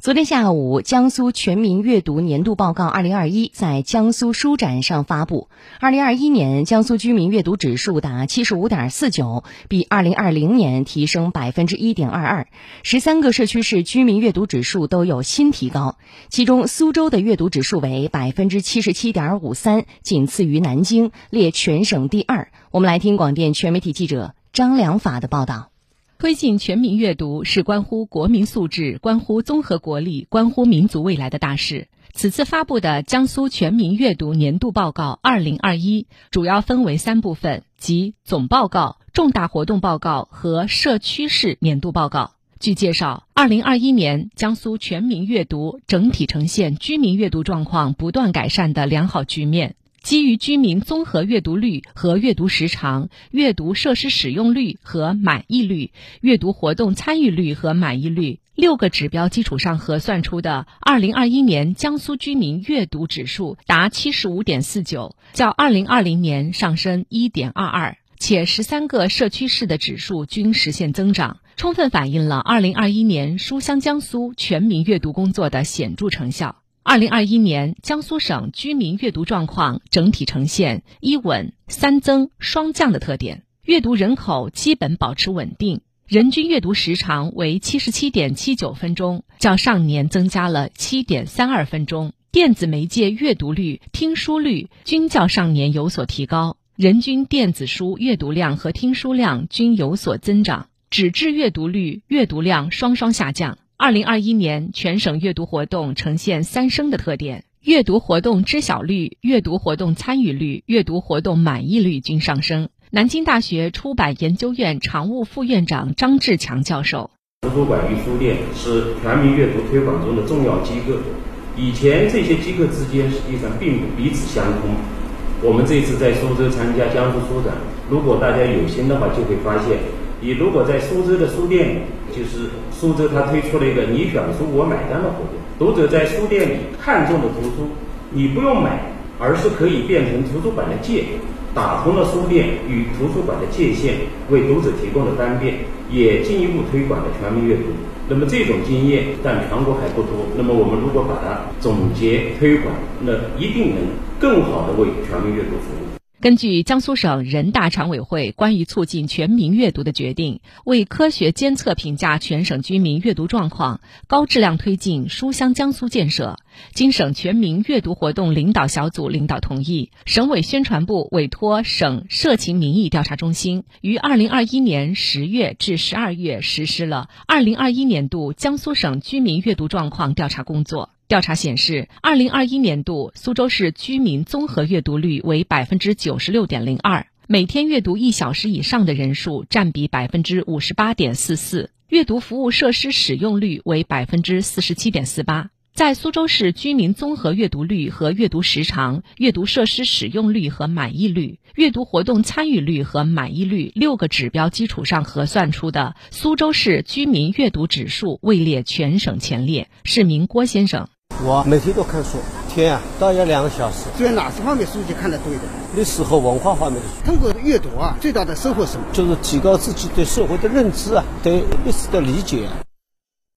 昨天下午，江苏全民阅读年度报告二零二一在江苏书展上发布。二零二一年，江苏居民阅读指数达七十五点四九，比二零二零年提升百分之一点二二。十三个社区市居民阅读指数都有新提高，其中苏州的阅读指数为百分之七十七点五三，仅次于南京，列全省第二。我们来听广电全媒体记者张良法的报道。推进全民阅读是关乎国民素质、关乎综合国力、关乎民族未来的大事。此次发布的江苏全民阅读年度报告二零二一，主要分为三部分，即总报告、重大活动报告和社区式年度报告。据介绍，二零二一年江苏全民阅读整体呈现居民阅读状况不断改善的良好局面。基于居民综合阅读率和阅读时长、阅读设施使用率和满意率、阅读活动参与率和满意率六个指标基础上核算出的2021年江苏居民阅读指数达75.49，较2020年上升1.22，且十三个社区市的指数均实现增长，充分反映了2021年书香江苏全民阅读工作的显著成效。二零二一年，江苏省居民阅读状况整体呈现一稳三增双降的特点，阅读人口基本保持稳定，人均阅读时长为七十七点七九分钟，较上年增加了七点三二分钟。电子媒介阅读率、听书率均较上年有所提高，人均电子书阅读量和听书量均有所增长，纸质阅读率、阅读量双双下降。二零二一年，全省阅读活动呈现三升的特点：阅读活动知晓率、阅读活动参与率、阅读活动满意率均上升。南京大学出版研究院常务副院长张志强教授：图书馆与书店是全民阅读推广中的重要机构，以前这些机构之间实际上并不彼此相通。我们这次在苏州参加江苏书展，如果大家有心的话，就会发现。你如果在苏州的书店里，就是苏州它推出了一个你选书我买单的活动，读者在书店里看中的图书，你不用买，而是可以变成图书馆的借，打通了书店与图书馆的界限，为读者提供了方便，也进一步推广了全民阅读。那么这种经验但全国还不多，那么我们如果把它总结推广，那一定能更好的为全民阅读服务。根据江苏省人大常委会关于促进全民阅读的决定，为科学监测评价全省居民阅读状况，高质量推进书香江苏建设，经省全民阅读活动领导小组领导同意，省委宣传部委托省社情民意调查中心于二零二一年十月至十二月实施了二零二一年度江苏省居民阅读状况调查工作。调查显示，二零二一年度苏州市居民综合阅读率为百分之九十六点零二，每天阅读一小时以上的人数占比百分之五十八点四四，阅读服务设施使用率为百分之四十七点四八。在苏州市居民综合阅读率和阅读时长、阅读设施使用率和满意率、阅读活动参与率和满意率六个指标基础上核算出的苏州市居民阅读指数位列全省前列。市民郭先生。我每天都看书，天啊，大约两个小时。在哪些方面书籍看得多一点？历史和文化方面的书。通过阅读啊，最大的收获是什么？就是提高自己对社会的认知啊，对历史的理解。